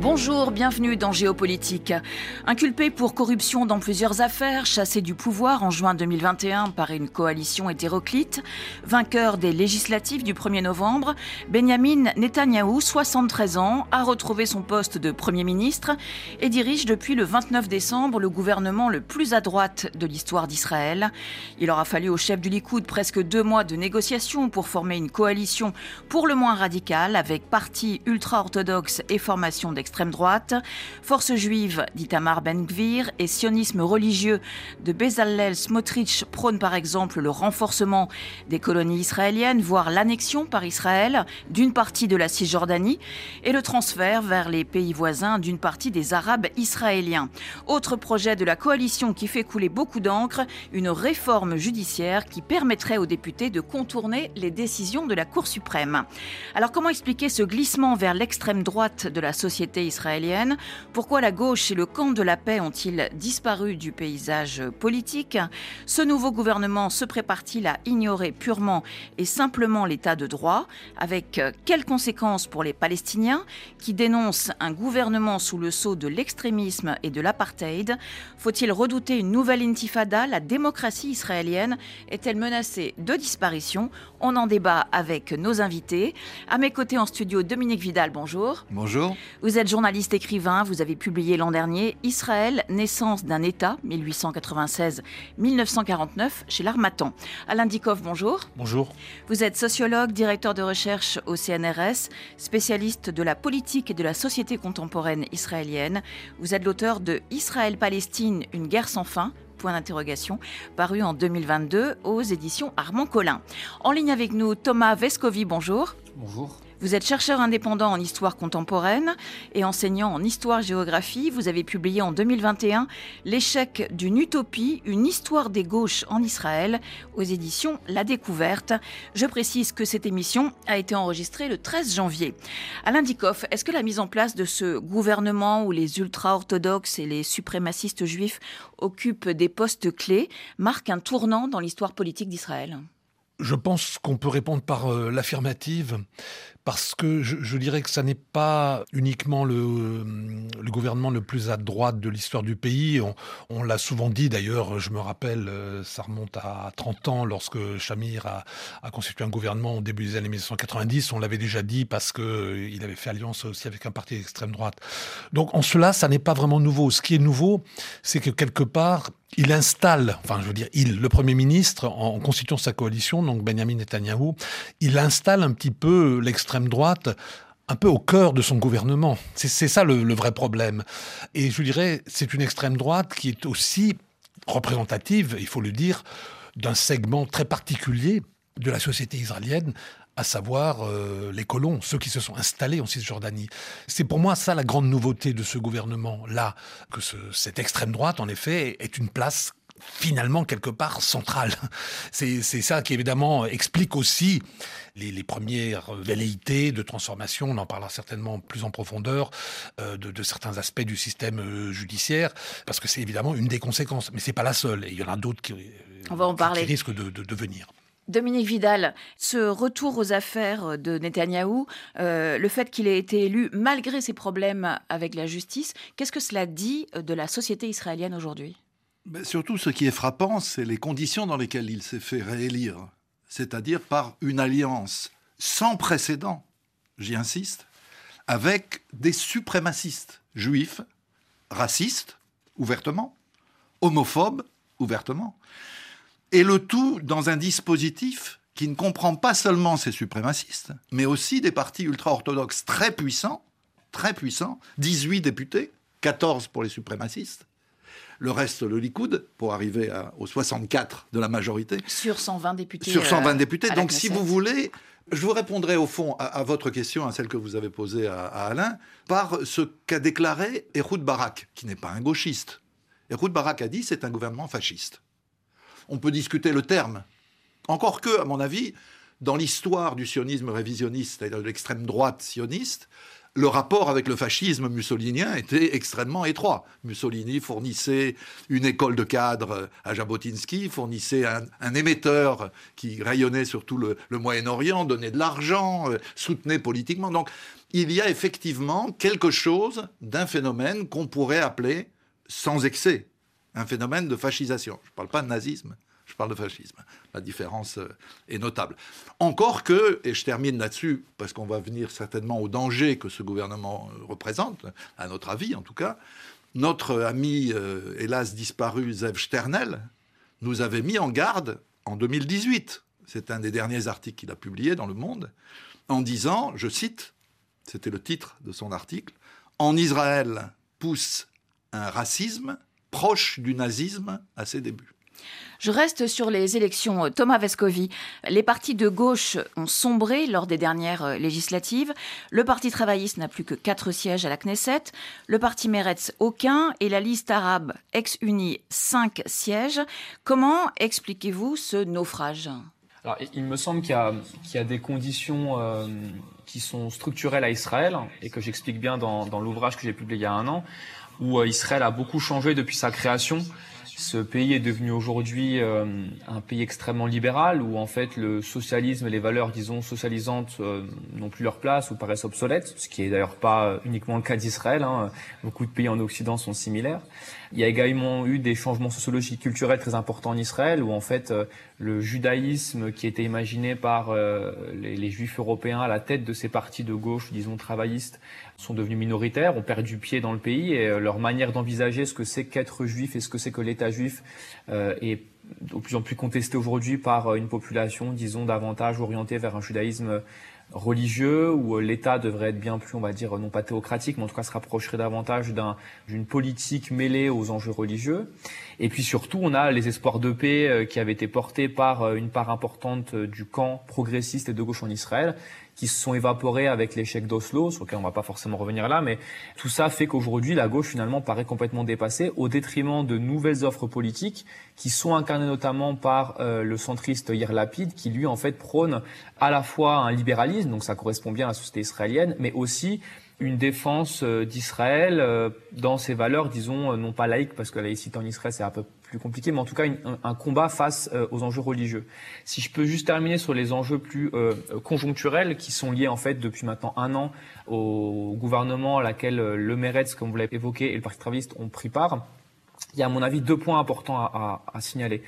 Bonjour, bienvenue dans Géopolitique. Inculpé pour corruption dans plusieurs affaires, chassé du pouvoir en juin 2021 par une coalition hétéroclite, vainqueur des législatives du 1er novembre, Benjamin Netanyahou, 73 ans, a retrouvé son poste de Premier ministre et dirige depuis le 29 décembre le gouvernement le plus à droite de l'histoire d'Israël. Il aura fallu au chef du Likoud presque deux mois de négociations pour former une coalition pour le moins radicale avec partis ultra-orthodoxes et formations d'extrême extrême droite, force juive d'Itamar Ben-Gvir et sionisme religieux de Bezalel Smotrich prônent par exemple le renforcement des colonies israéliennes, voire l'annexion par Israël d'une partie de la Cisjordanie et le transfert vers les pays voisins d'une partie des Arabes israéliens. Autre projet de la coalition qui fait couler beaucoup d'encre, une réforme judiciaire qui permettrait aux députés de contourner les décisions de la Cour suprême. Alors comment expliquer ce glissement vers l'extrême droite de la société israélienne. Pourquoi la gauche et le camp de la paix ont-ils disparu du paysage politique? Ce nouveau gouvernement se prépare-t-il à ignorer purement et simplement l'état de droit? Avec quelles conséquences pour les Palestiniens qui dénoncent un gouvernement sous le sceau de l'extrémisme et de l'apartheid? Faut-il redouter une nouvelle intifada? La démocratie israélienne est-elle menacée de disparition? On en débat avec nos invités. À mes côtés en studio, Dominique Vidal, bonjour. Bonjour. Vous êtes journaliste écrivain, vous avez publié l'an dernier Israël, naissance d'un État, 1896-1949, chez l'Armatan. Alain Dikoff, bonjour. Bonjour. Vous êtes sociologue, directeur de recherche au CNRS, spécialiste de la politique et de la société contemporaine israélienne. Vous êtes l'auteur de Israël-Palestine, une guerre sans fin, point d'interrogation, paru en 2022 aux éditions Armand Collin. En ligne avec nous, Thomas Vescovi, bonjour. Bonjour. Vous êtes chercheur indépendant en histoire contemporaine et enseignant en histoire-géographie. Vous avez publié en 2021 L'échec d'une utopie, une histoire des gauches en Israël aux éditions La Découverte. Je précise que cette émission a été enregistrée le 13 janvier. Alain Dikoff, est-ce que la mise en place de ce gouvernement où les ultra-orthodoxes et les suprémacistes juifs occupent des postes clés marque un tournant dans l'histoire politique d'Israël? Je pense qu'on peut répondre par euh, l'affirmative, parce que je, dirais que ça n'est pas uniquement le, euh, le, gouvernement le plus à droite de l'histoire du pays. On, l'a souvent dit d'ailleurs, je me rappelle, euh, ça remonte à 30 ans lorsque Shamir a, constitué un gouvernement au début des années 1990. On l'avait déjà dit parce que il avait fait alliance aussi avec un parti d'extrême droite. Donc en cela, ça n'est pas vraiment nouveau. Ce qui est nouveau, c'est que quelque part, il installe, enfin je veux dire, il, le Premier ministre, en, constituant sa coalition, donc Benjamin Netanyahou, il installe un petit peu l'extrême droite un peu au cœur de son gouvernement. C'est ça le, vrai problème. Et je dirais, c'est une extrême droite qui est aussi représentative, il faut le dire, d'un segment très particulier de la société israélienne, à savoir euh, les colons, ceux qui se sont installés en Cisjordanie. C'est pour moi ça la grande nouveauté de ce gouvernement-là, que ce, cette extrême droite, en effet, est une place finalement quelque part centrale. C'est ça qui évidemment explique aussi les, les, premières velléités de transformation, on en parlera certainement plus en profondeur, euh, de, de, certains aspects du système euh, judiciaire, parce que c'est évidemment une des conséquences, mais c'est pas la seule, et il y en a d'autres qui, on va en parler. qui risquent de, de, de venir. Dominique Vidal, ce retour aux affaires de Netanyahou, euh, le fait qu'il ait été élu malgré ses problèmes avec la justice, qu'est-ce que cela dit de la société israélienne aujourd'hui? Mais Surtout, ce qui est frappant, c'est les conditions dans lesquelles il s'est fait réélire, c'est-à-dire par une alliance sans précédent, j'y insiste, avec des suprémacistes juifs, racistes, ouvertement, homophobes, ouvertement, et le tout dans un dispositif qui ne comprend pas seulement ces suprémacistes, mais aussi des partis ultra-orthodoxes très puissants, très puissants, 18 députés, 14 pour les suprémacistes, le reste le Likoud pour arriver à, aux 64 de la majorité. Sur 120 députés. Sur 120 députés. Euh, Donc si vous voulez, je vous répondrai au fond à, à, votre question, à celle que vous avez posée à, à Alain, par ce qu'a déclaré Ehud Barak, qui n'est pas un gauchiste. Ehud Barak a dit c'est un gouvernement fasciste on peut discuter le terme. Encore que, à mon avis, dans l'histoire du sionisme révisionniste, c'est-à-dire de l'extrême droite sioniste, le rapport avec le fascisme mussolinien était extrêmement étroit. Mussolini fournissait une école de cadres à Jabotinsky, fournissait un, émetteur qui rayonnait sur tout le, Moyen-Orient, donnait de l'argent, euh, soutenait politiquement. Donc il y a effectivement quelque chose d'un phénomène qu'on pourrait appeler, sans excès, un phénomène de fascisation. Je ne parle pas de nazisme, je parle de fascisme. La différence euh, est notable. Encore que, et je termine là-dessus, parce qu'on va venir certainement au danger que ce gouvernement euh, représente, à notre avis en tout cas, notre ami, euh, hélas disparu, Zev Sternel, nous avait mis en garde en 2018. C'est un des derniers articles qu'il a publié dans Le Monde, en disant, je cite, c'était le titre de son article, En Israël pousse un racisme proche du nazisme à ses débuts. Je reste sur les élections. Thomas Vescovi, les partis de gauche ont sombré lors des dernières euh, législatives. Le Parti travailliste n'a plus que quatre sièges à la Knesset, le Parti Meretz aucun et la liste arabe ex-unie cinq sièges. Comment expliquez-vous ce naufrage? Il me semble qu'il y, a des conditions euh, qui sont structurelles à Israël et que j'explique bien dans, l'ouvrage que j'ai publié il y a un an, où euh, Israël a beaucoup changé depuis sa création. Ce pays est devenu aujourd'hui euh, un pays extrêmement libéral où en fait le socialisme et les valeurs, disons, socialisantes euh, n'ont plus leur place ou paraissent obsolètes, ce qui est d'ailleurs pas uniquement le cas d'Israël. Hein. Beaucoup de pays en Occident sont similaires. Il y a également eu des changements sociologiques culturels très importants en Israël, où en fait le judaïsme qui était imaginé par euh, les, juifs européens à la tête de ces partis de gauche, disons travaillistes, sont devenus minoritaires, ont perdu pied dans le pays, et euh, leur manière d'envisager ce que c'est qu'être juif et ce que c'est que l'État juif est de plus en plus contestée aujourd'hui par une population, disons, davantage orientée vers un judaïsme religieux où euh, l'État devrait être bien plus, on va dire, non pas théocratique, mais en tout cas se rapprocherait davantage d'une politique mêlée aux enjeux religieux. Et puis surtout, on a les espoirs de paix euh, qui avaient été portés par euh, une part importante du camp progressiste et de gauche en Israël, qui se sont évaporés avec l'échec d'Oslo, sur lequel on va pas forcément revenir là, mais tout ça fait qu'aujourd'hui, la gauche finalement paraît complètement dépassée au détriment de nouvelles offres politiques qui sont incarnées notamment par euh, le centriste Yair Lapid, qui lui en fait prône à la fois un libéralisme, donc ça correspond bien à la société israélienne, mais aussi une défense euh, d'Israël euh, dans ses valeurs, disons, non pas laïques, parce que la laïcité en Israël, c'est un peu plus compliqué, mais en tout cas un, combat face euh, aux enjeux religieux. Si je peux juste terminer sur les enjeux plus euh, conjoncturels qui sont liés en fait depuis maintenant un an au gouvernement à laquelle euh, le Meretz, comme vous l'avez évoqué, et le Parti travailliste ont pris part, il y a à mon avis deux points importants à, signaler.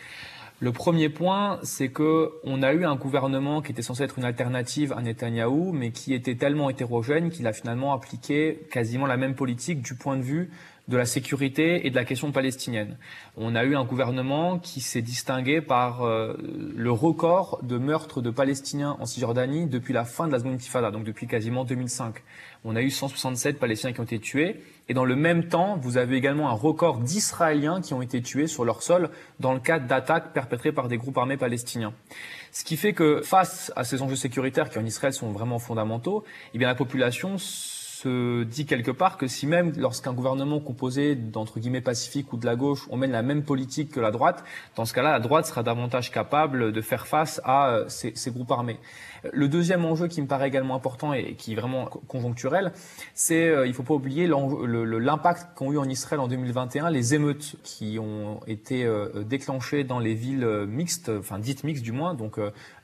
Le premier point, c'est que on a eu un gouvernement qui était censé être une alternative à Netanyahou, mais qui était tellement hétérogène qu'il a finalement appliqué quasiment la même politique du point de vue de la sécurité et de la question palestinienne. On a eu un gouvernement qui s'est distingué par euh, le record de meurtres de Palestiniens en Cisjordanie depuis la fin de la Seconde Intifada, donc depuis quasiment 2005. On a eu 167 Palestiniens qui ont été tués. Et dans le même temps, vous avez également un record d'Israéliens qui ont été tués sur leur sol dans le cadre d'attaques perpétrées par des groupes armés palestiniens. Ce qui fait que face à ces enjeux sécuritaires qui en Israël sont vraiment fondamentaux, eh bien la population se dit quelque part que si même lorsqu'un gouvernement composé d'entre guillemets pacifique ou de la gauche, on mène la même politique que la droite, dans ce cas-là, la droite sera davantage capable de faire face à euh, ces, ces groupes armés. Le deuxième enjeu qui me paraît également important et qui est vraiment conjoncturel, c'est, euh, il faut pas oublier l'impact qu'ont eu en Israël en 2021 les émeutes qui ont été euh, déclenchées dans les villes mixtes, enfin dites mixtes du moins, donc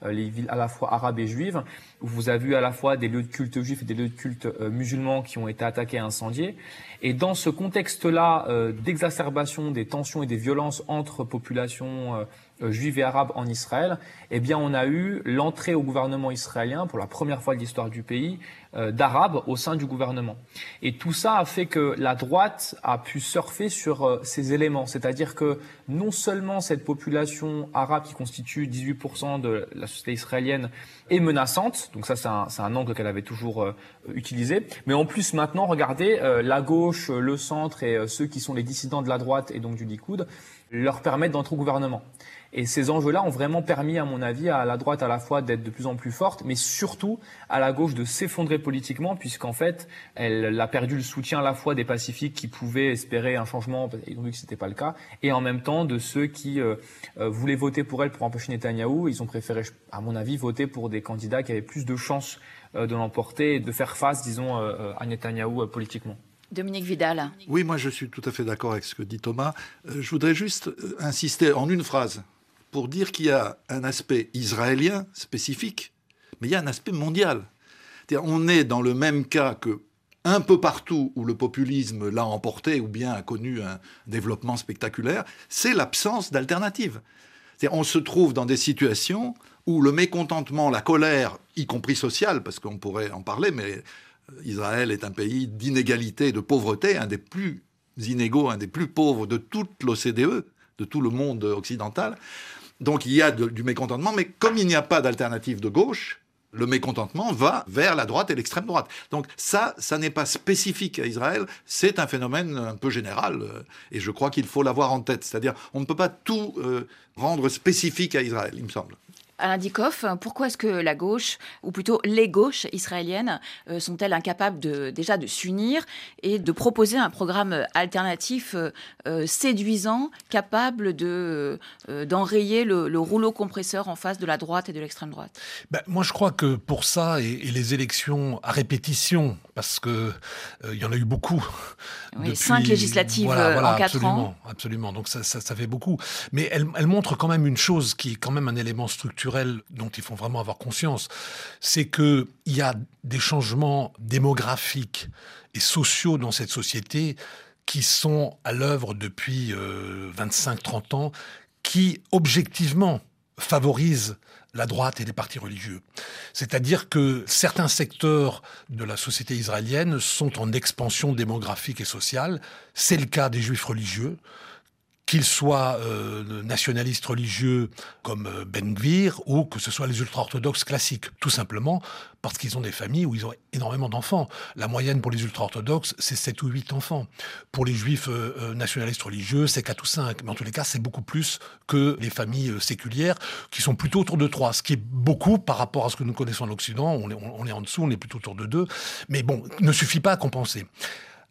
les villes à la fois arabes et juives, où vous avez vu à la fois des lieux de culte juifs et des lieux de culte musulmans qui ont été attaqués et incendiés. Et dans ce contexte-là euh, d'exacerbation des tensions et des violences entre populations euh, euh, juives et arabes en Israël, eh bien, on a eu l'entrée au gouvernement israélien pour la première fois de l'histoire du pays euh, d'arabes au sein du gouvernement. Et tout ça a fait que la droite a pu surfer sur euh, ces éléments, c'est-à-dire que non seulement cette population arabe qui constitue 18% de la société israélienne est menaçante, donc ça c'est un, un, angle qu'elle avait toujours utilisé, mais en plus maintenant, regardez, la gauche, le centre et ceux qui sont les dissidents de la droite et donc du Likoud leur permettre d'entrer au gouvernement. Et ces enjeux-là ont vraiment permis, à mon avis, à la droite à la fois d'être de plus en plus forte, mais surtout à la gauche de s'effondrer politiquement, puisqu'en fait, elle a perdu le soutien à la fois des pacifiques qui pouvaient espérer un changement, ils ont vu que c'était pas le cas, et en même temps de ceux qui euh, euh, voulaient voter pour elle pour empêcher Netanyahou. Ils ont préféré, à mon avis, voter pour des candidats qui avaient plus de chances euh, de l'emporter et de faire face, disons, à Netanyahou politiquement. Dominique Vidal. Oui, moi je suis tout à fait d'accord avec ce que dit Thomas. je voudrais juste insister en une phrase pour dire qu'il y a un aspect israélien spécifique, mais il y a un aspect mondial. on est dans le même cas que un peu partout où le populisme l'a emporté ou bien a connu un développement spectaculaire, c'est l'absence d'alternative. On se trouve dans des situations où le mécontentement, la colère, y compris sociale, parce qu'on pourrait en parler, mais Israël est un pays d'inégalité, de pauvreté, un des plus inégaux, un des plus pauvres de toute l'OCDE, de tout le monde occidental. Donc il y a du mécontentement, mais comme il n'y a pas d'alternative de gauche, le mécontentement va vers la droite et l'extrême droite. Donc ça, ça n'est pas spécifique à Israël, c'est un phénomène un peu général, euh, et je crois qu'il faut l'avoir en tête. C'est-à-dire, on ne peut pas tout euh, rendre spécifique à Israël, il me semble. Alain Dikoff, pourquoi est-ce que la gauche, ou plutôt les gauches israéliennes, euh, sont-elles incapables de, déjà de s'unir et de proposer un programme alternatif euh, euh, séduisant, capable de, d'enrayer le, rouleau compresseur en face de la droite et de l'extrême droite? Ben, Moi, je crois que pour ça, et, les élections à répétition, parce qu'il il y en a eu beaucoup. Oui, cinq législatives en quatre absolument, ans. Absolument, donc ça, ça, fait beaucoup. Mais elle, elle montre quand même une chose qui est quand même un élément structurel dont il faut vraiment avoir conscience, c'est qu'il y a des changements démographiques et sociaux dans cette société qui sont à l'œuvre depuis 25-30 euh, ans, qui objectivement favorisent la droite et les partis religieux. C'est-à-dire que certains secteurs de la société israélienne sont en expansion démographique et sociale. C'est le cas des juifs religieux qu'ils soient euh, nationalistes religieux comme euh, Ben Gvir ou que ce soit les ultra-orthodoxes classiques, tout simplement parce qu'ils ont des familles où ils ont énormément d'enfants. La moyenne pour les ultra-orthodoxes, c'est 7 ou 8 enfants. Pour les juifs euh, nationalistes religieux, c'est 4 ou 5. Mais en tous les cas, c'est beaucoup plus que les familles séculières qui sont plutôt autour de 3, ce qui est beaucoup par rapport à ce que nous connaissons en Occident. On est, on est en dessous, on est plutôt autour de 2. Mais bon, ne suffit pas à compenser.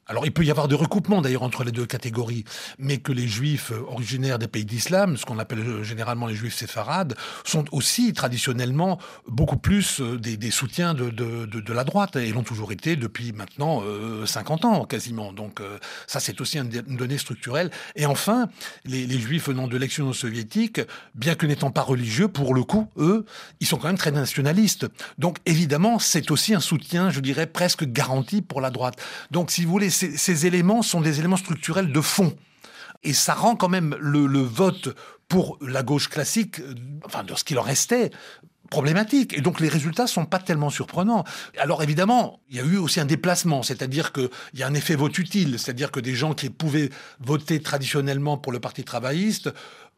Alors il peut y avoir des recoupements d'ailleurs entre les deux catégories, mais que les juifs euh, originaires des pays d'islam, ce qu'on appelle euh, généralement les juifs séfarades, sont aussi traditionnellement beaucoup plus euh, des, soutiens de, de, la droite, et l'ont toujours été depuis maintenant 50 ans quasiment. Donc ça c'est aussi une donnée structurelle. Et enfin, les, les juifs venant de l'ex-Union soviétique, bien que n'étant pas religieux, pour le coup, eux, ils sont quand même très nationalistes. Donc évidemment, c'est aussi un soutien, je dirais, presque garanti pour la droite. Donc si vous voulez, ces, éléments sont des éléments structurels de fond. Et ça rend quand même le, vote pour la gauche classique, enfin de ce qu'il en restait, problématique. Et donc les résultats sont pas tellement surprenants. Alors évidemment, il y a eu aussi un déplacement, c'est-à-dire qu'il y a un effet vote utile, c'est-à-dire que des gens qui pouvaient voter traditionnellement pour le Parti travailliste,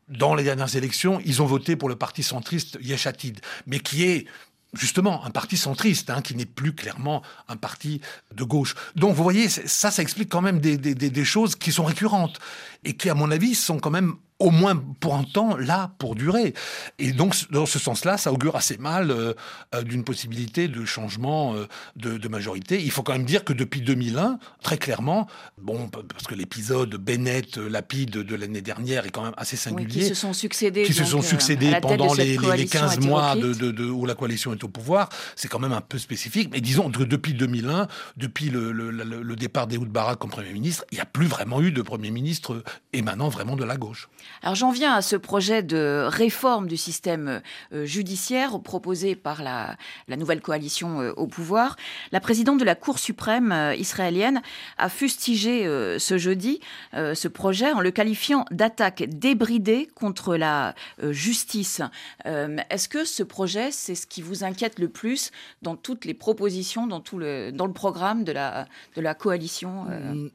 dans les dernières élections, ils ont voté pour le parti centriste Yeshatid, mais qui est justement un parti centriste, hein, qui n'est plus clairement un parti de gauche. Donc vous voyez, ça, ça explique quand même des, des, choses qui sont récurrentes et qui, à mon avis, sont quand même au moins pour un temps là pour durer. Et donc dans ce sens-là, ça augure assez mal euh, euh, d'une possibilité de changement euh, de, majorité. Il faut quand même dire que depuis 2001, très clairement, bon parce que l'épisode Bennett Lapide de l'année dernière est quand même assez singulier. qui se sont succédés. Qui se sont succédés pendant les, les, 15 mois de, de, où la coalition est au pouvoir. C'est quand même un peu spécifique. Mais disons que depuis 2001, depuis le, le, le départ d'Ehud Barak comme Premier ministre, il n'y a plus vraiment eu de Premier ministre émanant vraiment de la gauche. Alors j'en viens à ce projet de réforme du système euh, judiciaire proposé par la, nouvelle coalition euh, au pouvoir. La présidente de la Cour suprême euh, israélienne a fustigé ce jeudi ce projet en le qualifiant d'attaque débridée contre la justice. Est-ce que ce projet, c'est ce qui vous inquiète le plus dans toutes les propositions, dans, le programme de la, de la coalition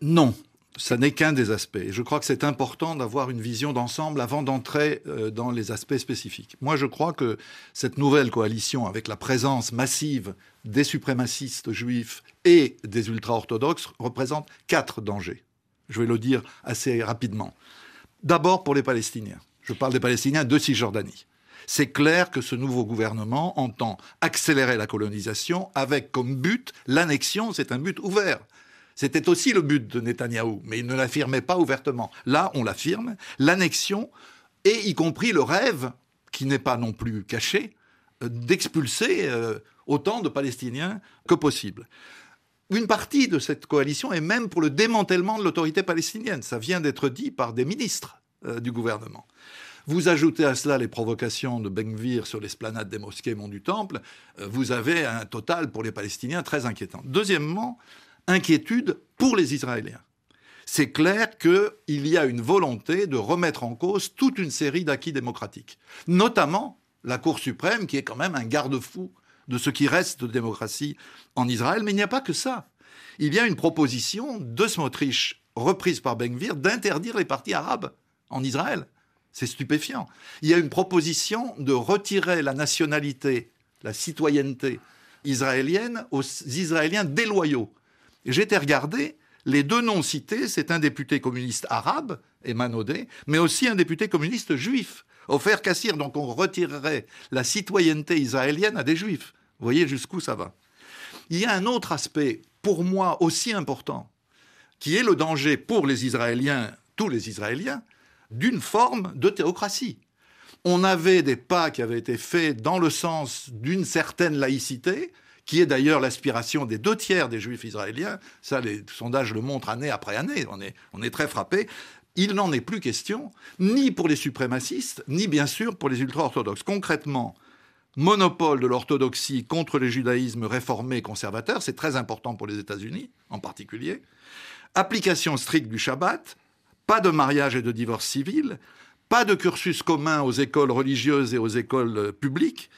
Non ça n'est qu'un des aspects. je crois que c'est important d'avoir une vision d'ensemble avant d'entrer euh, dans les aspects spécifiques. Moi, je crois que cette nouvelle coalition, avec la présence massive des suprémacistes juifs et des ultra-orthodoxes, représente quatre dangers. Je vais le dire assez rapidement. D'abord pour les Palestiniens. Je parle des Palestiniens de Cisjordanie. C'est clair que ce nouveau gouvernement entend accélérer la colonisation avec comme but l'annexion, c'est un but ouvert. C'était aussi le but de Netanyahou, mais il ne l'affirmait pas ouvertement. Là, on l'affirme, l'annexion, et y compris le rêve, qui n'est pas non plus caché, euh, d'expulser euh, autant de Palestiniens que possible. Une partie de cette coalition est même pour le démantèlement de l'autorité palestinienne. Ça vient d'être dit par des ministres euh, du gouvernement. Vous ajoutez à cela les provocations de Benvir sur l'esplanade des mosquées Mont du Temple, vous avez un total pour les Palestiniens très inquiétant. Deuxièmement, inquiétude pour les Israéliens. C'est clair qu'il y a une volonté de remettre en cause toute une série d'acquis démocratiques, notamment la Cour suprême, qui est quand même un garde-fou de ce qui reste de démocratie en Israël. Mais il n'y a pas que ça. Il y a une proposition de Smotrich, reprise par Benvir, d'interdire les partis arabes en Israël. C'est stupéfiant. Il y a une proposition de retirer la nationalité, la citoyenneté israélienne aux Israéliens déloyaux. J'ai été regarder, les deux noms cités, c'est un député communiste arabe, Emanodé, mais aussi un député communiste juif, Ofer Kassir. Donc on retirerait la citoyenneté israélienne à des juifs. Vous voyez jusqu'où ça va. Il y a un autre aspect, pour moi aussi important, qui est le danger pour les Israéliens, tous les Israéliens, d'une forme de théocratie. On avait des pas qui avaient été faits dans le sens d'une certaine laïcité, qui est d'ailleurs l'aspiration des deux tiers des juifs israéliens. Ça, les sondages le montrent année après année. On est, très frappé. Il n'en est plus question, ni pour les suprémacistes, ni bien sûr pour les ultra-orthodoxes. Concrètement, monopole de l'orthodoxie contre le judaïsme réformé conservateur, c'est très important pour les États-Unis en particulier. Application stricte du Shabbat, pas de mariage et de divorce civil, pas de cursus commun aux écoles religieuses et aux écoles publiques,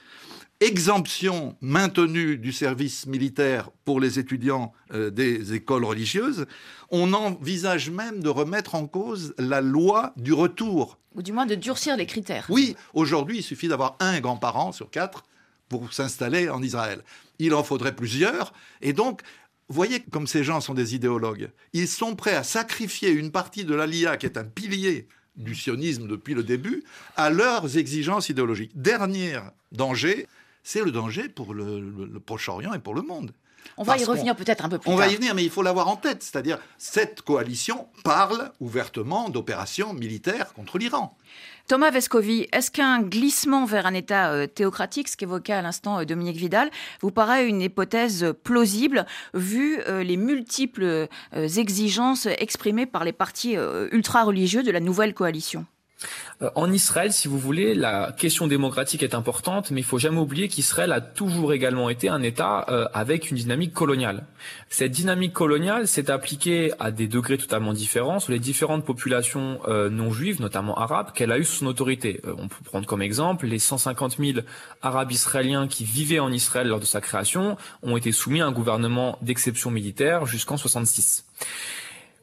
exemption maintenue du service militaire pour les étudiants euh, des écoles religieuses, on envisage même de remettre en cause la loi du retour. Ou du moins de durcir les critères. Oui, aujourd'hui, il suffit d'avoir un grand-parent sur quatre pour s'installer en Israël. Il en faudrait plusieurs, et donc voyez comme ces gens sont des idéologues. Ils sont prêts à sacrifier une partie de l'ALIA, qui est un pilier du sionisme depuis le début, à leurs exigences idéologiques. Dernier danger, c'est le danger pour le, Proche-Orient et pour le monde. On va y revenir peut-être un peu plus tard. On va y venir, mais il faut l'avoir en tête. C'est-à-dire, cette coalition parle ouvertement d'opérations militaires contre l'Iran. Thomas Vescovi, est-ce qu'un glissement vers un État euh, théocratique, ce qu'évoquait à l'instant euh, Dominique Vidal, vous paraît une hypothèse plausible vu euh, les multiples exigences exprimées par les partis ultra-religieux de la nouvelle coalition? En Israël, si vous voulez, la question démocratique est importante, mais il faut jamais oublier qu'Israël a toujours également été un État euh, avec une dynamique coloniale. Cette dynamique coloniale s'est appliquée à des degrés totalement différents sur les différentes populations euh, non juives, notamment arabes, qu'elle a eu sous son autorité. on peut prendre comme exemple les 150 000 Arabes israéliens qui vivaient en Israël lors de sa création ont été soumis à un gouvernement d'exception militaire jusqu'en 66.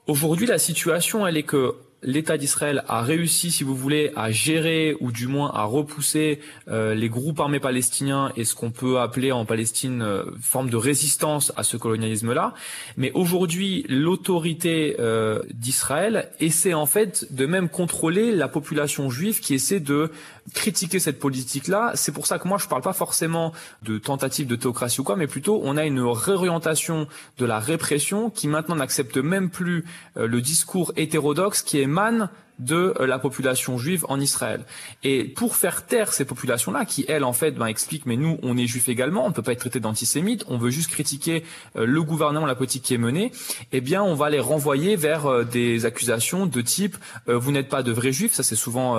Aujourd'hui, la situation, elle est que l'État d'Israël a réussi, si vous voulez, à gérer ou du moins à repousser euh, les groupes armés palestiniens et ce qu'on peut appeler en Palestine euh, forme de résistance à ce colonialisme-là. Mais aujourd'hui, l'autorité euh, d'Israël essaie en fait de même contrôler la population juive qui essaie de critiquer cette politique-là. C'est pour ça que moi, je parle pas forcément de tentative de théocratie ou quoi, mais plutôt on a une réorientation de la répression qui maintenant n'accepte même plus le discours hétérodoxe qui émane de euh, la population juive en Israël. Et pour faire taire ces populations-là, qui elles en fait ben, expliquent mais nous on est juifs également, on ne peut pas être traité d'antisémite, on veut juste critiquer euh, le gouvernement, la politique qui est menée, eh bien on va les renvoyer vers euh, des accusations de type vous n'êtes pas de vrais juifs, ça c'est souvent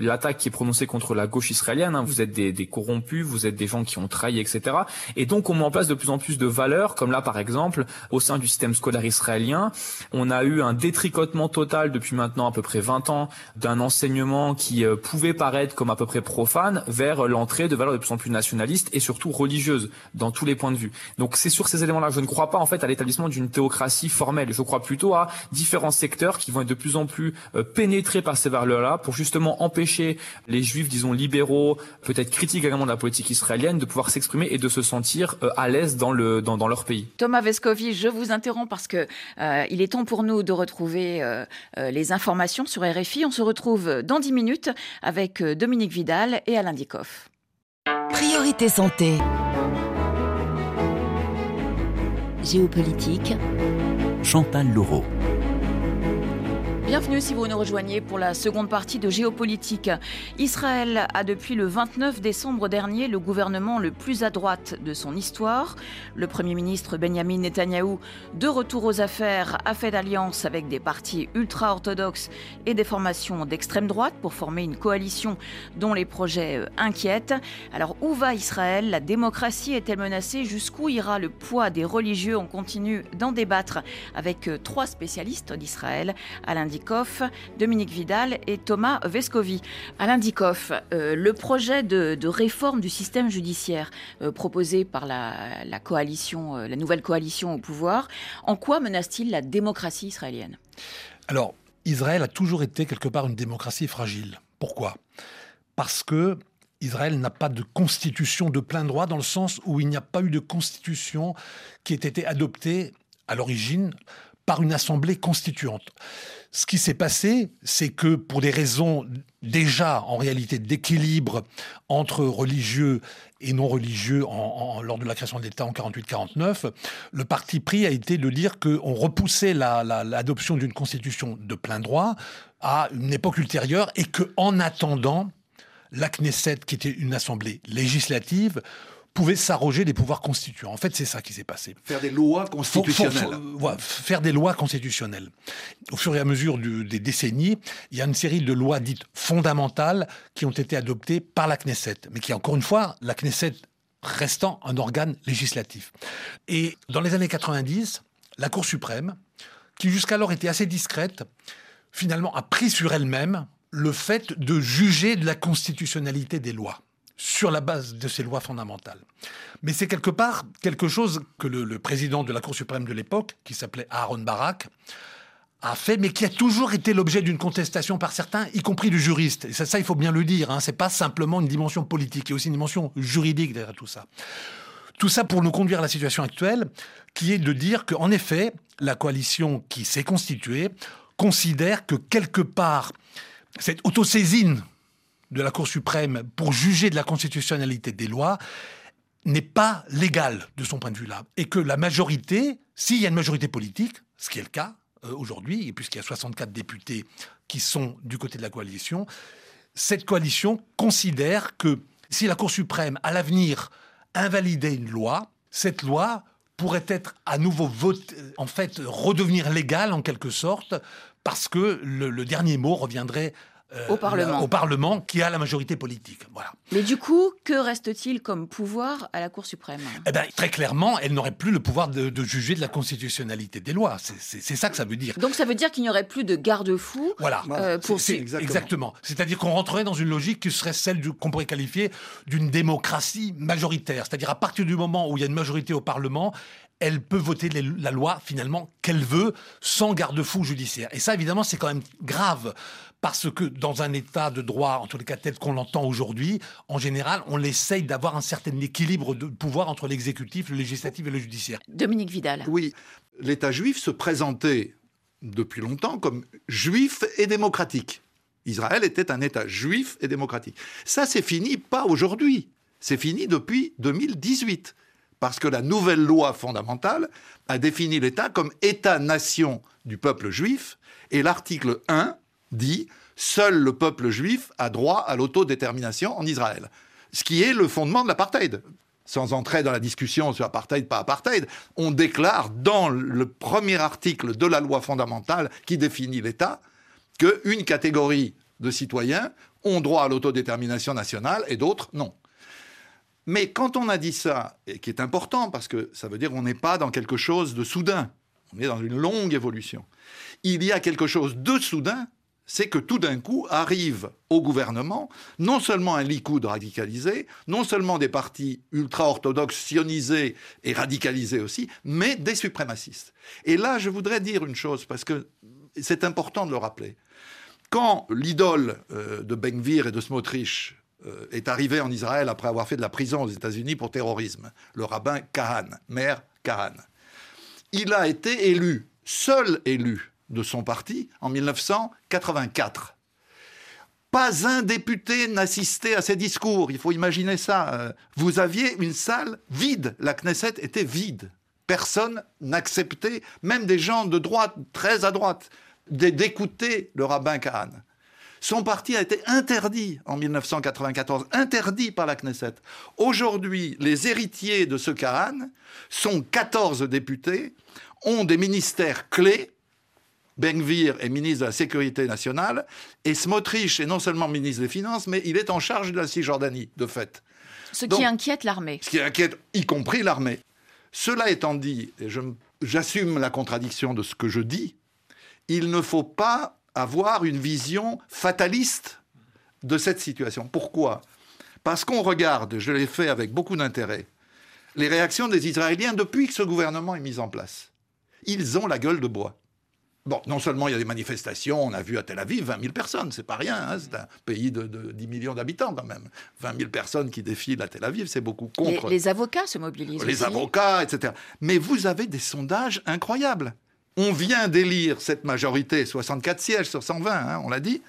l'attaque qui est prononcée contre la gauche israélienne, hein. vous êtes des, des, corrompus, vous êtes des gens qui ont trahi, etc. Et donc on met en place de plus en plus de valeurs, comme là par exemple au sein du système scolaire israélien, on a eu un détricotement total depuis maintenant à peu près 20 ans d'un enseignement qui euh, pouvait paraître comme à peu près profane vers l'entrée de valeurs de plus en plus nationalistes et surtout religieuses dans tous les points de vue. Donc c'est sur ces éléments-là. Je ne crois pas en fait à l'établissement d'une théocratie formelle. Je crois plutôt à différents secteurs qui vont être de plus en plus euh, pénétrés par ces valeurs-là pour justement empêcher les juifs, disons libéraux, peut-être critiques également de la politique israélienne, de pouvoir s'exprimer et de se sentir euh, à l'aise dans, le, dans leur pays. Thomas Vescovi, je vous interromps parce que il est temps pour nous de retrouver les informations sur sur RFI. On se retrouve dans 10 minutes avec euh, Dominique Vidal et Alain Dicoff. Priorité santé. Géopolitique. Chantal Laureau. Bienvenue si vous nous rejoignez pour la seconde partie de Géopolitique. Israël a depuis le 29 décembre dernier le gouvernement le plus à droite de son histoire. Le Premier ministre Benjamin Netanyahou, de retour aux affaires, a fait alliance avec des partis ultra-orthodoxes et des formations d'extrême droite pour former une coalition dont les projets euh, inquiètent. Alors où va Israël? La démocratie est-elle menacée? Jusqu'où ira le poids des religieux? On continue d'en débattre avec euh, trois spécialistes d'Israël. Alain Dominique Vidal et Thomas Vescovi. Alain Dikoff, euh, le projet de, réforme du système judiciaire euh, proposé par la, euh, la nouvelle coalition au pouvoir, en quoi menace-t-il la démocratie israélienne? Alors, Israël a toujours été quelque part une démocratie fragile. Pourquoi? Parce que Israël n'a pas de constitution de plein droit dans le sens où il n'y a pas eu de constitution qui ait été adoptée à l'origine par une assemblée constituante. Ce qui s'est passé, c'est que pour des raisons déjà en réalité d'équilibre entre religieux et non religieux lors de la création de l'État en 48-49, le parti pris a été de dire qu'on repoussait l'adoption d'une constitution de plein droit à une époque ultérieure et que en attendant, la Knesset, qui était une assemblée législative, pouvait s'arroger des pouvoirs constituants. En fait, c'est ça qui s'est passé. Faire des lois constitutionnelles. faire des lois constitutionnelles. Au fur et à mesure des décennies, il y a une série de lois dites fondamentales qui ont été adoptées par la Knesset, mais qui, encore une fois, la Knesset restant un organe législatif. Et dans les années 90, la Cour suprême, qui jusqu'alors était assez discrète, finalement a pris sur elle-même le fait de juger de la constitutionnalité des lois sur la base de ces lois fondamentales. Mais c'est quelque part quelque chose que le, président de la Cour suprême de l'époque, qui s'appelait Aaron Barak, a fait, mais qui a toujours été l'objet d'une contestation par certains, y compris du juriste. Et ça, il faut bien le dire, hein, c'est pas simplement une dimension politique, il y a aussi une dimension juridique derrière tout ça. Tout ça pour nous conduire à la situation actuelle, qui est de dire qu'en effet, la coalition qui s'est constituée considère que quelque part, cette autosaisine de la Cour suprême pour juger de la constitutionnalité des lois n'est pas légal de son point de vue là. Et que la majorité, s'il y a une majorité politique, ce qui est le cas euh, aujourd'hui, et puisqu'il y a 64 députés qui sont du côté de la coalition, cette coalition considère que si la Cour suprême, à l'avenir, invalidait une loi, cette loi pourrait être à nouveau votée, en fait, redevenir légale en quelque sorte, parce que le dernier mot reviendrait euh, au Parlement. au Parlement, qui a la majorité politique. Voilà. Mais du coup, que reste-t-il comme pouvoir à la Cour suprême? Eh ben, Très clairement, elle n'aurait plus le pouvoir de, juger de la constitutionnalité des lois. C'est ça que ça veut dire. Donc ça veut dire qu'il n'y aurait plus de garde-fous Voilà. Euh, pour exactement. exactement. C'est-à-dire qu'on rentrerait dans une logique qui serait celle qu'on pourrait qualifier d'une démocratie majoritaire. C'est-à-dire à partir du moment où il y a une majorité au Parlement, elle peut voter la loi finalement qu'elle veut sans garde-fou judiciaire. Et ça, évidemment, c'est quand même grave parce que dans un état de droit, en tous les cas tel qu'on l'entend aujourd'hui, en général, on essaye d'avoir un certain équilibre de pouvoir entre l'exécutif, le législatif et le judiciaire. Dominique Vidal. Oui, l'État juif se présentait depuis longtemps comme juif et démocratique. Israël était un État juif et démocratique. Ça, c'est fini pas aujourd'hui. C'est fini depuis 2018. Parce que la nouvelle loi fondamentale a défini l'État comme État-nation du peuple juif. Et l'article 1 dit Seul le peuple juif a droit à l'autodétermination en Israël. Ce qui est le fondement de l'apartheid. Sans entrer dans la discussion sur apartheid, pas apartheid, on déclare dans le premier article de la loi fondamentale qui définit l'État qu'une catégorie de citoyens ont droit à l'autodétermination nationale et d'autres non. Mais quand on a dit ça, et qui est important parce que ça veut dire qu'on n'est pas dans quelque chose de soudain, on est dans une longue évolution, il y a quelque chose de soudain c'est que tout d'un coup arrive au gouvernement non seulement un Likoud radicalisé, non seulement des partis ultra-orthodoxes sionisés et radicalisés aussi, mais des suprémacistes. Et là, je voudrais dire une chose, parce que c'est important de le rappeler. Quand l'idole euh, de Benvir et de Smotrich euh, est arrivé en Israël après avoir fait de la prison aux États-Unis pour terrorisme, le rabbin Kahan, maire Kahan, il a été élu, seul élu, de son parti en 1984. Pas un député n'assistait à ces discours. Il faut imaginer ça. Euh, vous aviez une salle vide. La Knesset était vide. Personne n'acceptait, même des gens de droite, très à droite, d'écouter le rabbin Kahan. Son parti a été interdit en 1994, interdit par la Knesset. Aujourd'hui, les héritiers de ce Kahan sont 14 députés, ont des ministères clés Benvir est ministre de la Sécurité nationale et Smotrich est non seulement ministre des Finances, mais il est en charge de la Cisjordanie, de fait. Ce qui inquiète l'armée. Ce qui inquiète, y compris l'armée. Cela étant dit, et j'assume la contradiction de ce que je dis, il ne faut pas avoir une vision fataliste de cette situation. Pourquoi? Parce qu'on regarde, je l'ai fait avec beaucoup d'intérêt, les réactions des Israéliens depuis que ce gouvernement est mis en place. Ils ont la gueule de bois. Bon, non seulement il y a des manifestations, on a vu à Tel Aviv 20 000 personnes, c'est pas rien, hein, c'est un pays de, 10 millions d'habitants quand même. 20 000 personnes qui défilent à Tel Aviv, c'est beaucoup contre. Les, avocats se mobilisent. Les avocats, etc. Mais vous avez des sondages incroyables. On vient d'élire cette majorité, 64 sièges sur 120, hein, on l'a dit,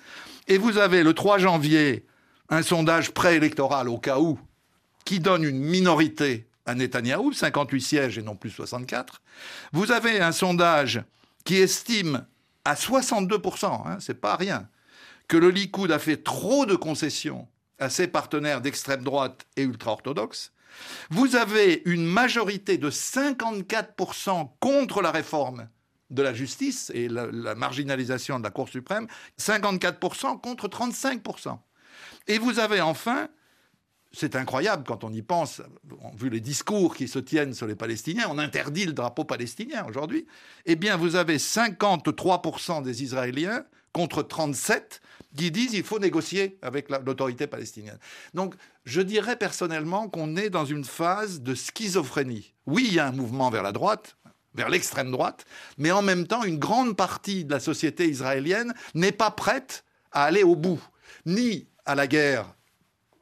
et vous avez le 3 janvier un sondage préélectoral au cas où, qui donne une minorité à Netanyahou, 58 sièges et non plus 64. Vous avez un sondage qui estime à 62%, hein, c'est pas rien, que le Likoud a fait trop de concessions à ses partenaires d'extrême droite et ultra-orthodoxes. Vous avez une majorité de 54% contre la réforme de la justice et la, la, marginalisation de la Cour suprême, 54% contre 35%. Et vous avez enfin c'est incroyable quand on y pense, vu les discours qui se tiennent sur les Palestiniens, on interdit le drapeau palestinien aujourd'hui. Eh bien, vous avez 53% des Israéliens contre 37 qui disent qu'il faut négocier avec l'autorité palestinienne. Donc, je dirais personnellement qu'on est dans une phase de schizophrénie. Oui, il y a un mouvement vers la droite, vers l'extrême droite, mais en même temps, une grande partie de la société israélienne n'est pas prête à aller au bout, ni à la guerre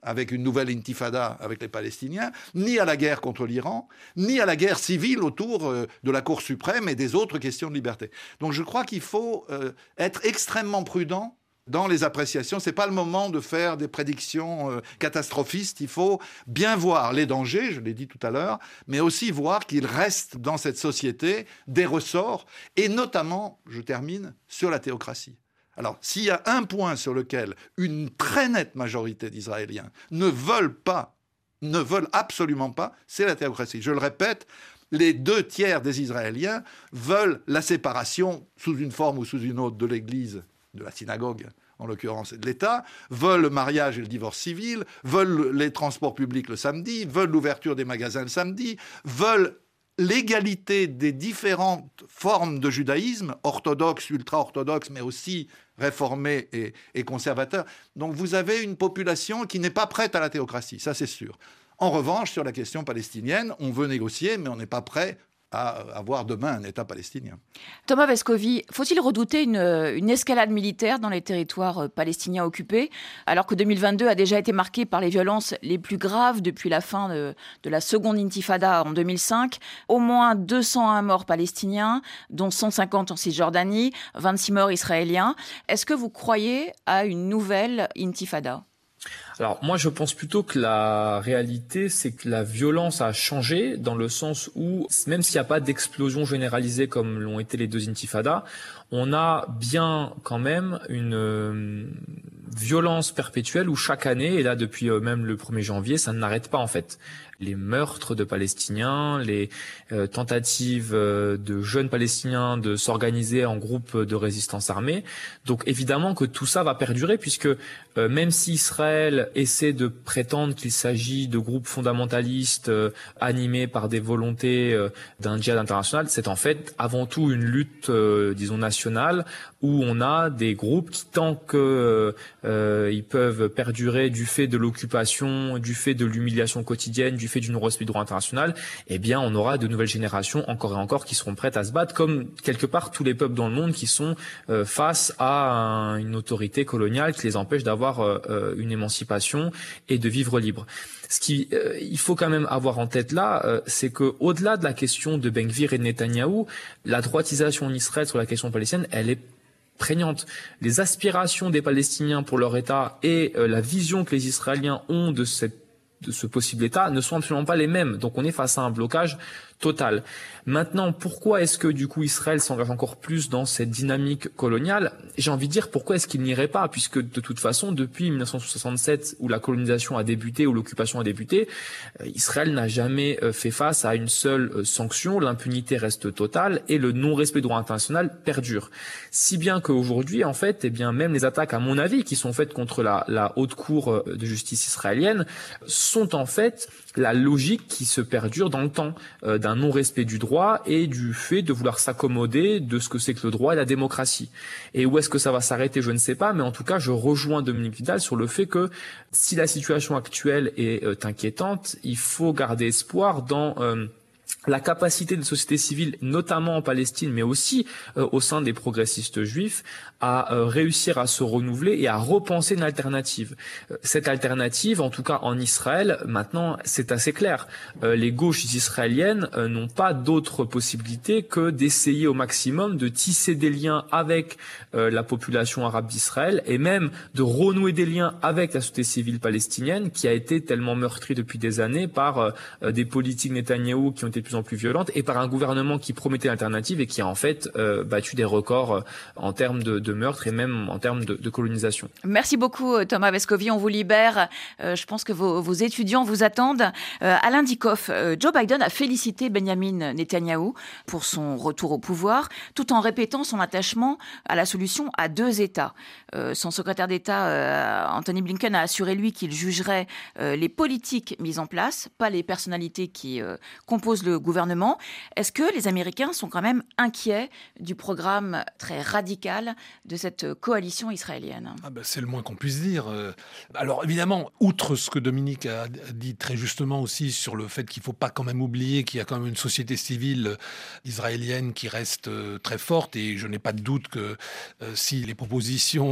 avec une nouvelle intifada avec les Palestiniens, ni à la guerre contre l'Iran, ni à la guerre civile autour euh, de la Cour suprême et des autres questions de liberté. Donc je crois qu'il faut euh, être extrêmement prudent dans les appréciations. Ce n'est pas le moment de faire des prédictions euh, catastrophistes. Il faut bien voir les dangers, je l'ai dit tout à l'heure, mais aussi voir qu'il reste dans cette société des ressorts, et notamment, je termine, sur la théocratie. Alors, s'il y a un point sur lequel une très nette majorité d'Israéliens ne veulent pas, ne veulent absolument pas, c'est la théocratie. Je le répète, les deux tiers des Israéliens veulent la séparation, sous une forme ou sous une autre, de l'Église, de la synagogue en l'occurrence de l'État, veulent le mariage et le divorce civil, veulent les transports publics le samedi, veulent l'ouverture des magasins le samedi, veulent l'égalité des différentes formes de judaïsme, orthodoxe, ultra-orthodoxe, mais aussi réformé et, et conservateur. Donc vous avez une population qui n'est pas prête à la théocratie, ça c'est sûr. En revanche, sur la question palestinienne, on veut négocier, mais on n'est pas prêt à avoir demain un État palestinien. Thomas Vescovi, faut-il redouter une, escalade militaire dans les territoires euh, palestiniens occupés, alors que 2022 a déjà été marqué par les violences les plus graves depuis la fin de, de la seconde intifada en 2005 Au moins 201 morts palestiniens, dont 150 en Cisjordanie, 26 morts israéliens. Est-ce que vous croyez à une nouvelle intifada? Alors moi je pense plutôt que la réalité c'est que la violence a changé dans le sens où même s'il n'y a pas d'explosion généralisée comme l'ont été les deux intifadas, on a bien quand même une euh, violence perpétuelle où chaque année, et là depuis euh, même le 1er janvier, ça n'arrête pas en fait les meurtres de Palestiniens, les euh, tentatives euh, de jeunes Palestiniens de s'organiser en groupe de résistance armée. Donc évidemment que tout ça va perdurer puisque même si Israël essaie de prétendre qu'il s'agit de groupes fondamentalistes animés par des volontés d'un djihad international, c'est en fait avant tout une lutte, disons, nationale où on a des groupes qui, tant qu'ils peuvent perdurer du fait de l'occupation, du fait de l'humiliation quotidienne, du fait du non-respect du droit international, eh bien, on aura de nouvelles générations encore et encore qui seront prêtes à se battre, comme quelque part tous les peuples dans le monde qui sont face à une autorité coloniale qui les empêche d'avoir une émancipation et de vivre libre. Ce qui, il faut quand même avoir en tête là, c'est que au-delà de la question de Ben Gvir et de Netanyahou, la droitisation en Israël sur la question palestinienne, elle est prégnante. Les aspirations des Palestiniens pour leur État et euh, la vision que les Israéliens ont de, de ce possible État ne sont absolument pas les mêmes. Donc on est face à un blocage total. Maintenant, pourquoi est-ce que du coup Israël s'engage encore plus dans cette dynamique coloniale? J'ai envie de dire pourquoi est-ce qu'il n'irait pas? Puisque de toute façon, depuis 1967, où la colonisation a débuté, où l'occupation a débuté, euh, Israël n'a jamais euh, fait face à une seule euh, sanction, l'impunité reste totale et le non-respect du droit international perdure. Si bien qu'aujourd'hui, en fait, eh bien même les attaques, à mon avis, qui sont faites contre la haute cour de justice israélienne, sont en fait la logique qui se perdure dans le temps d'un non-respect du droit et du fait de vouloir s'accommoder de ce que c'est que le droit et la démocratie. Et où est-ce que ça va s'arrêter, je ne sais pas, mais en tout cas, je rejoins Dominique Vidal sur le fait que si la situation actuelle est euh, inquiétante, il faut garder espoir dans... Euh, la capacité des sociétés civiles, notamment en Palestine, mais aussi euh, au sein des progressistes juifs, à euh, réussir à se renouveler et à repenser une alternative. Euh, cette alternative, en tout cas en Israël, maintenant, c'est assez clair. les gauches israéliennes n'ont pas d'autre possibilité que d'essayer au maximum de tisser des liens avec la population arabe d'Israël et même de renouer des liens avec la société civile palestinienne qui a été tellement meurtrie depuis des années par des politiques Netanyahou qui ont été plus en plus violente et par un gouvernement qui promettait l'alternative et qui a en fait euh, battu des records euh, en termes de, de meurtres et même en termes de, colonisation. Merci beaucoup euh, Thomas Vescovi, on vous libère. je pense que vos, étudiants vous attendent. Alain Dikoff, Joe Biden a félicité Benjamin Netanyahou pour son retour au pouvoir, tout en répétant son attachement à la solution à deux États. son secrétaire d'État Anthony Blinken a assuré lui qu'il jugerait les politiques mises en place, pas les personnalités qui composent le gouvernement. Est-ce que les Américains sont quand même inquiets du programme très radical de cette coalition israélienne ah ben, C'est le moins qu'on puisse dire. Euh, alors évidemment, outre ce que Dominique a dit très justement aussi sur le fait qu'il ne faut pas quand même oublier qu'il y a quand même une société civile israélienne qui reste euh, très forte et je n'ai pas de doute que euh, si les propositions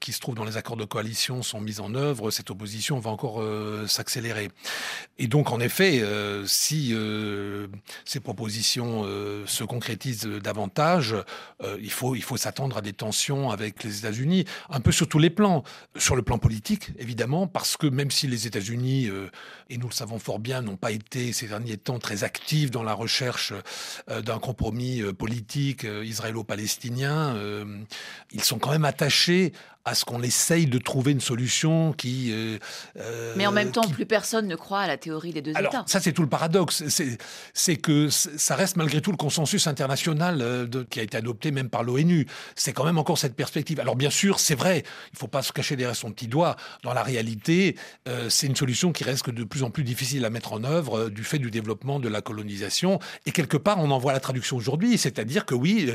qui se trouvent dans les accords de coalition sont mises en œuvre, cette opposition va encore s'accélérer. Et donc en effet, si ces propositions euh, se concrétisent davantage, euh, il faut, il faut s'attendre à des tensions avec les États-Unis, un peu sur tous les plans. Sur le plan politique, évidemment, parce que même si les États-Unis, euh, et nous le savons fort bien, n'ont pas été ces derniers temps très actifs dans la recherche d'un compromis politique israélo-palestinien, ils sont quand même attachés à ce qu'on essaye de trouver une solution qui. Euh, euh, Mais en même temps, plus personne ne croit à la théorie des deux Alors, États. Ça, c'est tout le paradoxe. C'est que ça reste malgré tout le consensus international euh, de, qui a été adopté même par l'ONU. C'est quand même encore cette perspective. Alors, bien sûr, c'est vrai, il ne faut pas se cacher derrière son petit doigt. Dans la réalité, c'est une solution qui reste de plus en plus difficile à mettre en œuvre du fait du développement de la colonisation. Et quelque part, on en voit la traduction aujourd'hui. C'est-à-dire que oui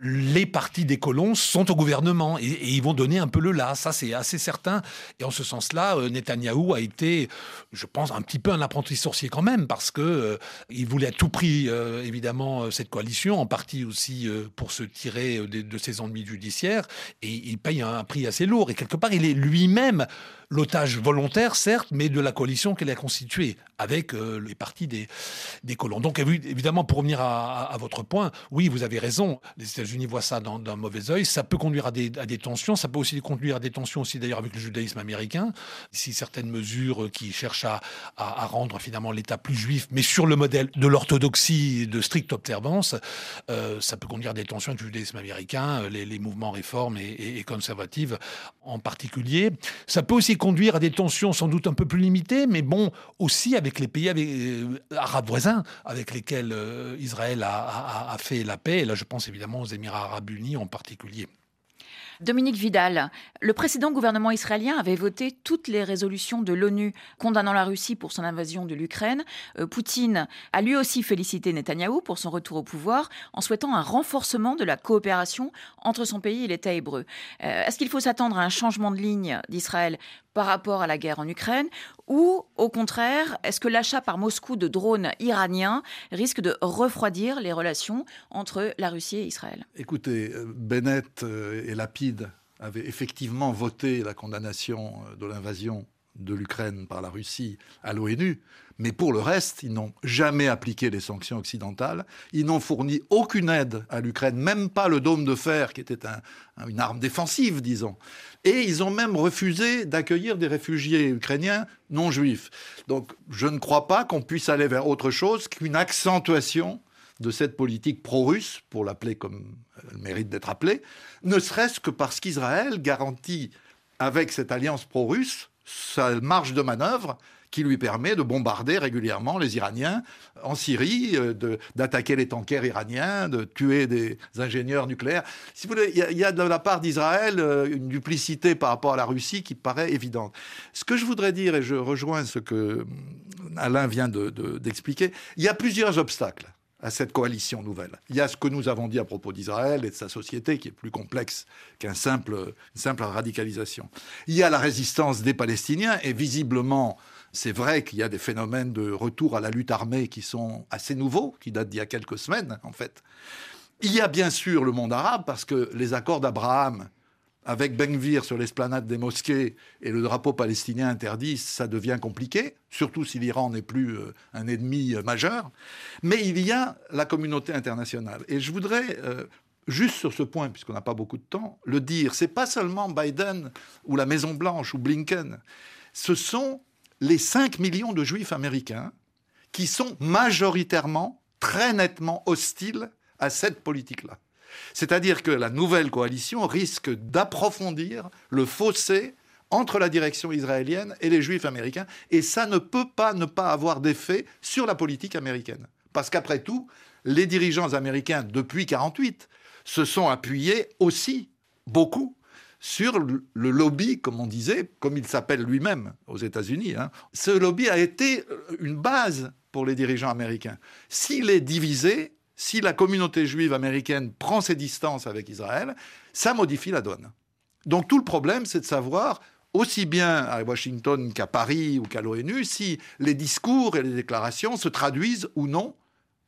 les partis des colons sont au gouvernement et, ils vont donner un peu le là. Ça, c'est assez certain. Et en ce sens-là, euh, Netanyahou a été, je pense, un petit peu un apprenti sorcier quand même, parce que euh, il voulait à tout prix, euh, évidemment, cette coalition, en partie aussi pour se tirer de, ses ennemis judiciaires. Et il paye un prix assez lourd. Et quelque part, il est lui-même l'otage volontaire, certes, mais de la coalition qu'elle a constituée avec euh, les partis des, des colons. Donc évidemment, pour revenir à, votre point, oui, vous avez raison, les États-Unis voient ça d'un mauvais œil, ça peut conduire à des, à des, tensions, ça peut aussi conduire à des tensions aussi d'ailleurs avec le judaïsme américain, si certaines mesures qui cherchent à, rendre finalement l'État plus juif, mais sur le modèle de l'orthodoxie de stricte observance, euh, ça peut conduire à des tensions avec le judaïsme américain, les, mouvements réformes et, et, en particulier. Ça peut aussi conduire à des tensions sans doute un peu plus limitées, mais bon, aussi avec les pays euh, arabes voisins avec lesquels euh, Israël a, fait la paix. Et là, je pense évidemment aux Émirats arabes unis en particulier. Dominique Vidal, le précédent gouvernement israélien avait voté toutes les résolutions de l'ONU condamnant la Russie pour son invasion de l'Ukraine. Euh, Poutine a lui aussi félicité Netanyahou pour son retour au pouvoir en souhaitant un renforcement de la coopération entre son pays et l'État hébreu. Est-ce qu'il faut s'attendre à un changement de ligne d'Israël par rapport à la guerre en Ukraine ou au contraire, est-ce que l'achat par Moscou de drones iraniens risque de refroidir les relations entre la Russie et Israël? Écoutez, euh, Bennett euh, et Lapide avaient effectivement voté la condamnation euh, de l'invasion de l'Ukraine par la Russie à l'ONU, mais pour le reste, ils n'ont jamais appliqué les sanctions occidentales, ils n'ont fourni aucune aide à l'Ukraine, même pas le dôme de fer, qui était une arme défensive, disons. Et ils ont même refusé d'accueillir des réfugiés ukrainiens non juifs. Donc je ne crois pas qu'on puisse aller vers autre chose qu'une accentuation de cette politique pro-russe, pour l'appeler comme elle mérite d'être appelée, ne serait-ce que parce qu'Israël garantit, avec cette alliance pro-russe, sa marge de manœuvre qui lui permet de bombarder régulièrement les Iraniens en Syrie, euh, d'attaquer les tankers iraniens, de tuer des ingénieurs nucléaires. Il y, a de la part d'Israël euh, une duplicité par rapport à la Russie qui paraît évidente. Ce que je voudrais dire, et je rejoins ce que Alain vient d'expliquer, il y a plusieurs obstacles à cette coalition nouvelle. Il y a ce que nous avons dit à propos d'Israël et de sa société, qui est plus complexe qu'une simple, simple radicalisation. Il y a la résistance des Palestiniens, et visiblement, c'est vrai qu'il y a des phénomènes de retour à la lutte armée qui sont assez nouveaux, qui datent d'il y a quelques semaines, en fait. Il y a bien sûr le monde arabe, parce que les accords d'Abraham, avec Ben sur l'esplanade des mosquées et le drapeau palestinien interdit, ça devient compliqué, surtout si l'Iran n'est plus euh, un ennemi euh, majeur. Mais il y a la communauté internationale. Et je voudrais, euh, juste sur ce point, puisqu'on n'a pas beaucoup de temps, le dire. C'est pas seulement Biden ou la Maison-Blanche ou Blinken. Ce sont les 5 millions de juifs américains qui sont majoritairement, très nettement hostiles à cette politique-là. C'est-à-dire que la nouvelle coalition risque d'approfondir le fossé entre la direction israélienne et les juifs américains, et ça ne peut pas ne pas avoir d'effet sur la politique américaine. Parce qu'après tout, les dirigeants américains, depuis 1948, se sont appuyés aussi beaucoup sur le lobby, comme on disait, comme il s'appelle lui-même aux États-Unis. Hein. Ce lobby a été une base pour les dirigeants américains. S'il est divisé, si la communauté juive américaine prend ses distances avec Israël, ça modifie la donne. Donc tout le problème, c'est de savoir, aussi bien à Washington qu'à Paris ou qu'à l'ONU, si les discours et les déclarations se traduisent ou non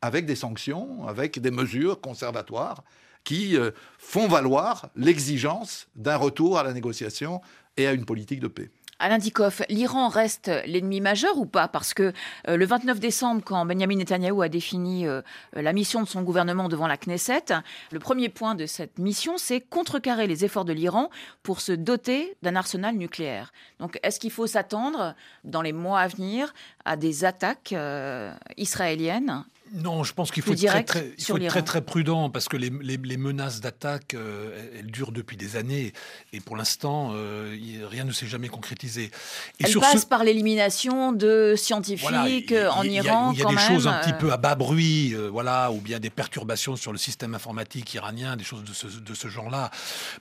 avec des sanctions, avec des mesures conservatoires qui euh, font valoir l'exigence d'un retour à la négociation et à une politique de paix. Alain Dikoff, l'Iran reste l'ennemi majeur ou pas? Parce que euh, le 29 décembre, quand Benjamin Netanyahou a défini euh, la mission de son gouvernement devant la Knesset, le premier point de cette mission, c'est contrecarrer les efforts de l'Iran pour se doter d'un arsenal nucléaire. Donc, est-ce qu'il faut s'attendre, dans les mois à venir, à des attaques euh, israéliennes non, je pense qu'il faut, être très, très, très, prudent parce que les, menaces d'attaque, euh, elles durent depuis des années et pour l'instant, euh, rien ne s'est jamais concrétisé. Et elles passent par l'élimination de scientifiques en Iran. Il y a, des choses un petit euh, peu à bas bruit, voilà, ou bien des perturbations sur le système informatique iranien, des choses de ce, de ce genre-là.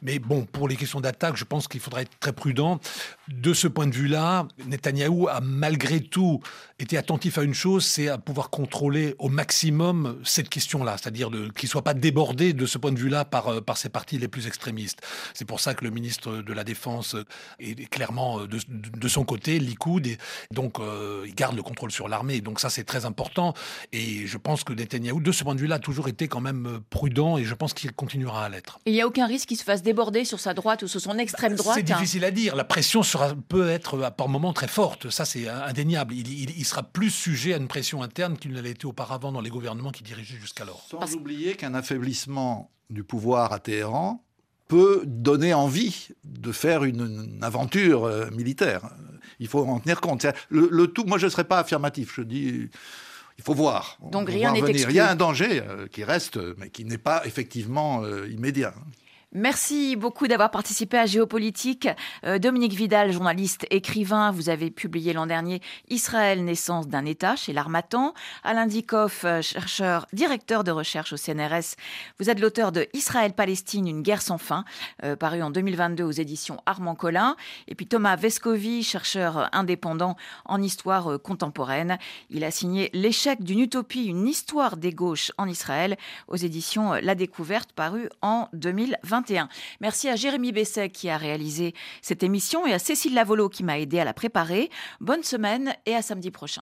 Mais bon, pour les questions d'attaque, je pense qu'il faudra être très prudent. De ce point de vue-là, Netanyahou a malgré tout été attentif à une chose, c'est à pouvoir contrôler au maximum cette question-là, c'est-à-dire qu'il ne soit pas débordé de ce point de vue-là par, euh, par ses partis les plus extrémistes. C'est pour ça que le ministre de la Défense est clairement euh, de, de son côté, Likoud, et donc euh, il garde le contrôle sur l'armée. Donc ça, c'est très important. Et je pense que Netanyahu, de ce point de vue-là, a toujours été quand même prudent, et je pense qu'il continuera à l'être. Il n'y a aucun risque qu'il se fasse déborder sur sa droite ou sur son extrême bah, droite C'est difficile à dire. La pression sera, peut être par moments très forte. Ça, c'est indéniable. Il, il sera plus sujet à une pression interne qu'il ne l'avait été auparavant dans les gouvernements qui dirigeaient jusqu'alors. Sans oublier qu'un affaiblissement du pouvoir à Téhéran peut donner envie de faire une, aventure euh, militaire. Il faut en tenir compte. Le, tout, moi je ne serais pas affirmatif, je dis il faut voir. Donc rien n'est Il y a un danger euh, qui reste, mais qui n'est pas effectivement euh, immédiat. Merci beaucoup d'avoir participé à Géopolitique. Euh, Dominique Vidal, journaliste, écrivain, vous avez publié l'an dernier Israël, naissance d'un État chez l'Armatan. Alain Dikoff, euh, chercheur, directeur de recherche au CNRS, vous êtes l'auteur de Israël-Palestine, une guerre sans fin, euh, paru en 2022 aux éditions Armand Collin. Et puis Thomas Vescovi, chercheur indépendant en histoire contemporaine. Il a signé L'échec d'une utopie, une histoire des gauches en Israël aux éditions La Découverte, paru en 2021. 2021. Merci à Jérémy Besset qui a réalisé cette émission et à Cécile Lavolo qui m'a aidé à la préparer. Bonne semaine et à samedi prochain.